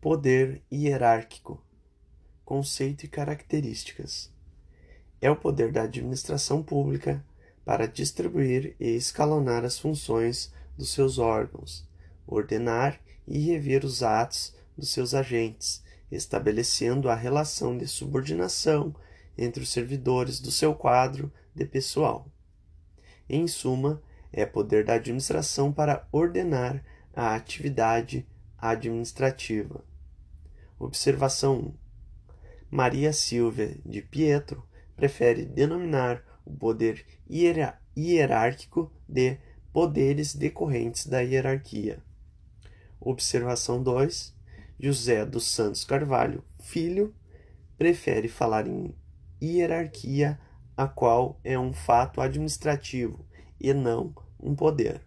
Poder hierárquico. Conceito e características. É o poder da administração pública para distribuir e escalonar as funções dos seus órgãos, ordenar e rever os atos dos seus agentes, estabelecendo a relação de subordinação entre os servidores do seu quadro de pessoal. Em suma, é poder da administração para ordenar a atividade administrativa. Observação 1. Maria Silvia de Pietro prefere denominar o poder hierárquico de poderes decorrentes da hierarquia. Observação 2. José dos Santos Carvalho, filho, prefere falar em hierarquia, a qual é um fato administrativo e não um poder.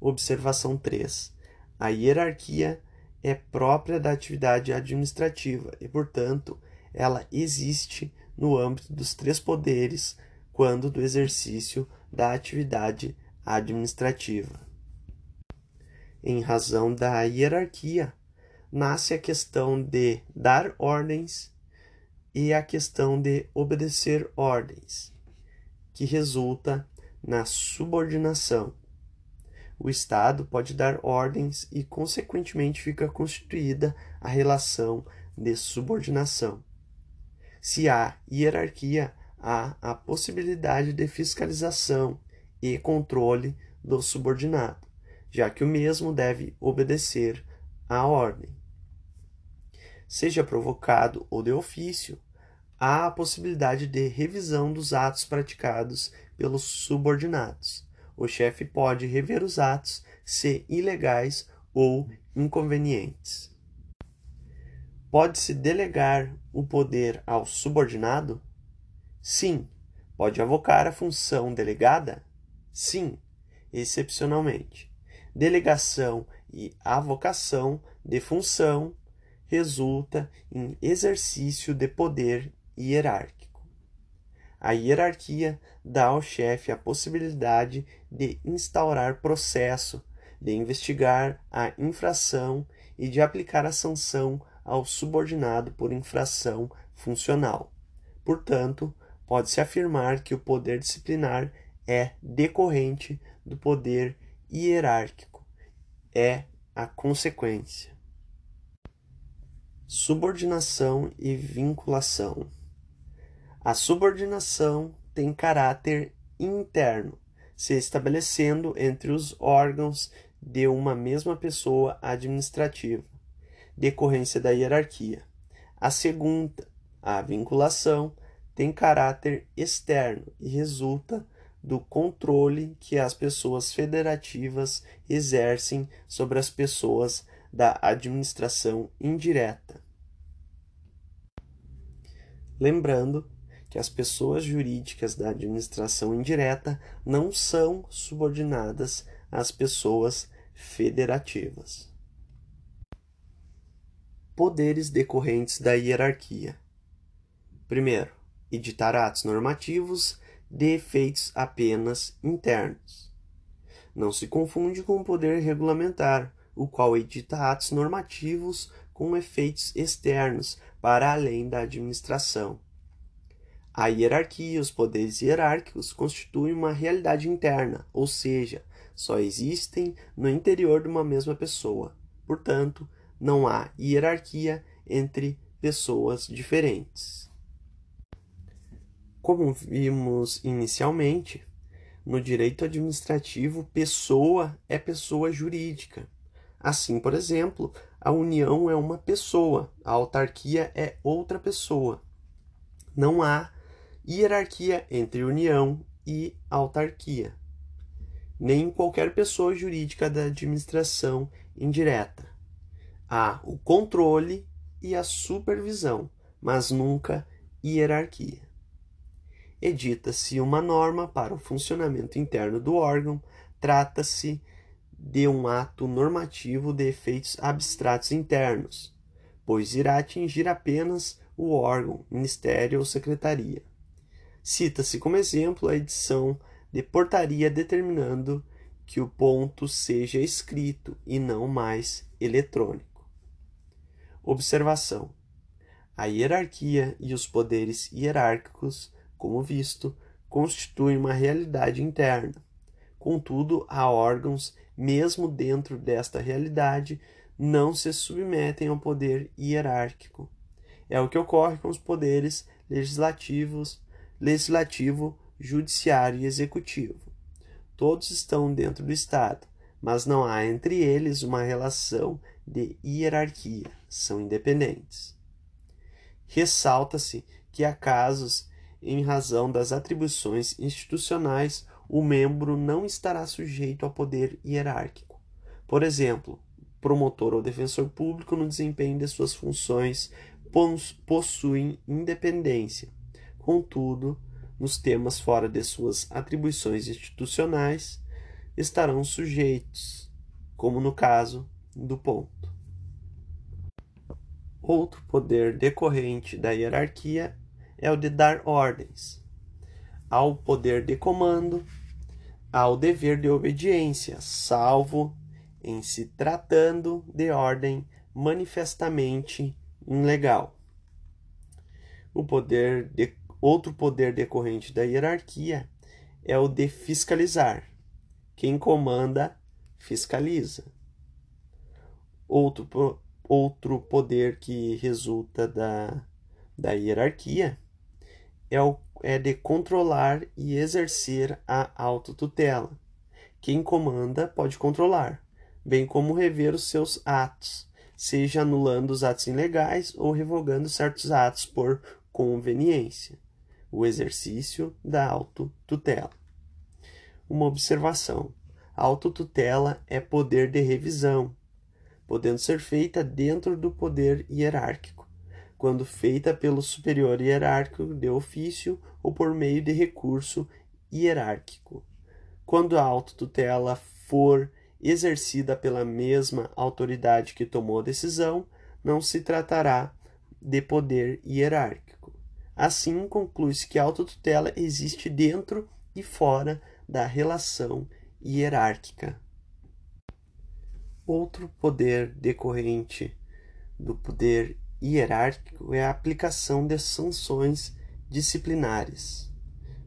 Observação 3. A hierarquia é própria da atividade administrativa e, portanto, ela existe no âmbito dos três poderes quando do exercício da atividade administrativa. Em razão da hierarquia, nasce a questão de dar ordens e a questão de obedecer ordens, que resulta na subordinação. O Estado pode dar ordens e, consequentemente, fica constituída a relação de subordinação. Se há hierarquia, há a possibilidade de fiscalização e controle do subordinado, já que o mesmo deve obedecer à ordem seja provocado ou de ofício, há a possibilidade de revisão dos atos praticados pelos subordinados. O chefe pode rever os atos se ilegais ou inconvenientes. Pode-se delegar o poder ao subordinado? Sim. Pode avocar a função delegada? Sim, excepcionalmente. Delegação e avocação de função resulta em exercício de poder hierárquico. A hierarquia dá ao chefe a possibilidade de instaurar processo, de investigar a infração e de aplicar a sanção ao subordinado por infração funcional. Portanto, pode-se afirmar que o poder disciplinar é decorrente do poder hierárquico, é a consequência. Subordinação e vinculação. A subordinação tem caráter interno, se estabelecendo entre os órgãos de uma mesma pessoa administrativa, decorrência da hierarquia. A segunda, a vinculação, tem caráter externo e resulta do controle que as pessoas federativas exercem sobre as pessoas da administração indireta. Lembrando que as pessoas jurídicas da administração indireta não são subordinadas às pessoas federativas. Poderes decorrentes da hierarquia. Primeiro, editar atos normativos de efeitos apenas internos. Não se confunde com o poder regulamentar, o qual edita atos normativos com efeitos externos para além da administração. A hierarquia e os poderes hierárquicos constituem uma realidade interna, ou seja, só existem no interior de uma mesma pessoa. Portanto, não há hierarquia entre pessoas diferentes. Como vimos inicialmente, no direito administrativo, pessoa é pessoa jurídica. Assim, por exemplo, a união é uma pessoa, a autarquia é outra pessoa. Não há hierarquia entre união e autarquia, nem qualquer pessoa jurídica da administração indireta. Há o controle e a supervisão, mas nunca hierarquia. Edita-se uma norma para o funcionamento interno do órgão, trata-se de um ato normativo de efeitos abstratos internos, pois irá atingir apenas o órgão, ministério ou secretaria. Cita-se como exemplo a edição de portaria determinando que o ponto seja escrito e não mais eletrônico. Observação: a hierarquia e os poderes hierárquicos, como visto, constituem uma realidade interna. Contudo, há órgãos, mesmo dentro desta realidade, não se submetem ao poder hierárquico. É o que ocorre com os poderes legislativos, legislativo, judiciário e executivo. Todos estão dentro do Estado, mas não há entre eles uma relação de hierarquia, são independentes. Ressalta-se que há casos em razão das atribuições institucionais, o membro não estará sujeito ao poder hierárquico. Por exemplo, promotor ou defensor público no desempenho de suas funções possuem independência. Contudo, nos temas fora de suas atribuições institucionais, estarão sujeitos, como no caso do ponto. Outro poder decorrente da hierarquia é o de dar ordens. Ao poder de comando, ao dever de obediência, salvo em se tratando de ordem manifestamente ilegal. O poder de, outro poder decorrente da hierarquia é o de fiscalizar. Quem comanda, fiscaliza. Outro Outro poder que resulta da, da hierarquia é, o, é de controlar e exercer a autotutela. Quem comanda pode controlar, bem como rever os seus atos, seja anulando os atos ilegais ou revogando certos atos por conveniência. O exercício da autotutela. Uma observação: a autotutela é poder de revisão, podendo ser feita dentro do poder hierárquico, quando feita pelo superior hierárquico de ofício ou por meio de recurso hierárquico. Quando a autotutela for exercida pela mesma autoridade que tomou a decisão, não se tratará de poder hierárquico. Assim, conclui-se que a autotutela existe dentro e fora da relação hierárquica. Outro poder decorrente do poder hierárquico é a aplicação de sanções disciplinares.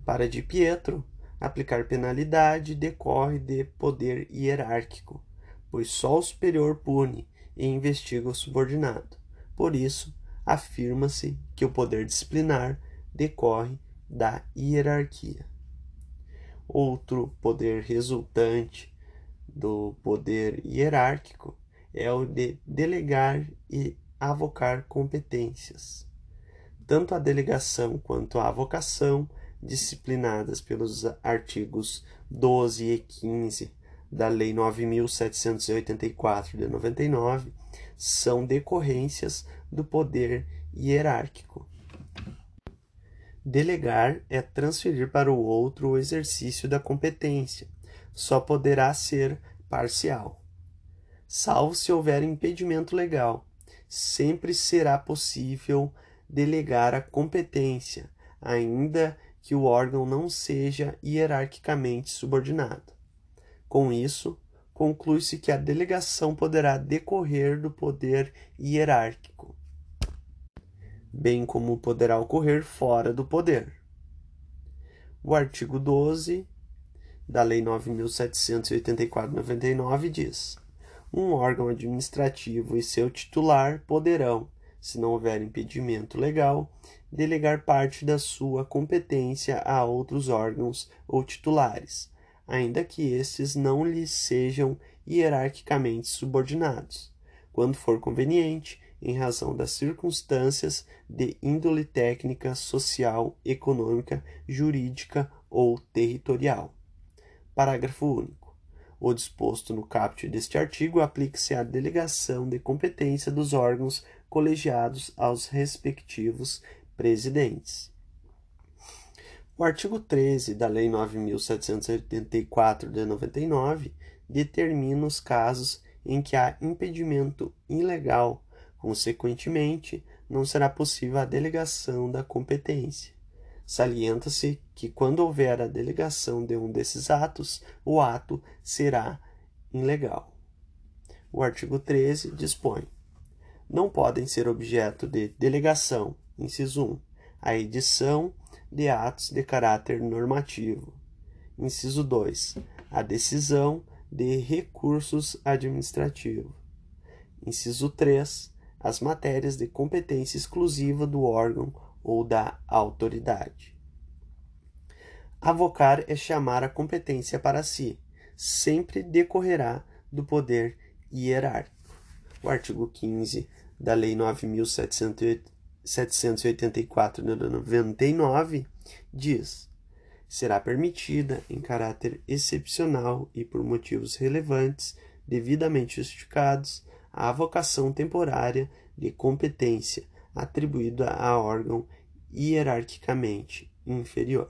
Para Di Pietro, aplicar penalidade decorre de poder hierárquico, pois só o superior pune e investiga o subordinado. Por isso, afirma-se que o poder disciplinar decorre da hierarquia. Outro poder resultante do poder hierárquico é o de delegar e avocar competências. Tanto a delegação quanto a avocação, disciplinadas pelos artigos 12 e 15 da Lei 9784 de 99, são decorrências do poder hierárquico. Delegar é transferir para o outro o exercício da competência só poderá ser parcial. Salvo se houver impedimento legal, sempre será possível delegar a competência, ainda que o órgão não seja hierarquicamente subordinado. Com isso, conclui-se que a delegação poderá decorrer do poder hierárquico, bem como poderá ocorrer fora do poder. O artigo 12 da Lei 9.784-99 diz: um órgão administrativo e seu titular poderão, se não houver impedimento legal, delegar parte da sua competência a outros órgãos ou titulares, ainda que estes não lhes sejam hierarquicamente subordinados, quando for conveniente, em razão das circunstâncias de índole técnica, social, econômica, jurídica ou territorial. Parágrafo único. O disposto no caput deste artigo aplica-se à delegação de competência dos órgãos colegiados aos respectivos presidentes. O artigo 13 da Lei 9.784 de 99 determina os casos em que há impedimento ilegal, consequentemente, não será possível a delegação da competência. Salienta-se que, quando houver a delegação de um desses atos, o ato será ilegal. O artigo 13 dispõe: não podem ser objeto de delegação, inciso 1, a edição de atos de caráter normativo. Inciso 2, a decisão de recursos administrativos. Inciso 3, as matérias de competência exclusiva do órgão ou da autoridade. Avocar é chamar a competência para si, sempre decorrerá do poder hierárquico. O artigo 15 da Lei 9.784 de 99 diz: será permitida, em caráter excepcional e por motivos relevantes, devidamente justificados, a avocação temporária de competência atribuída a órgão hierarquicamente inferior.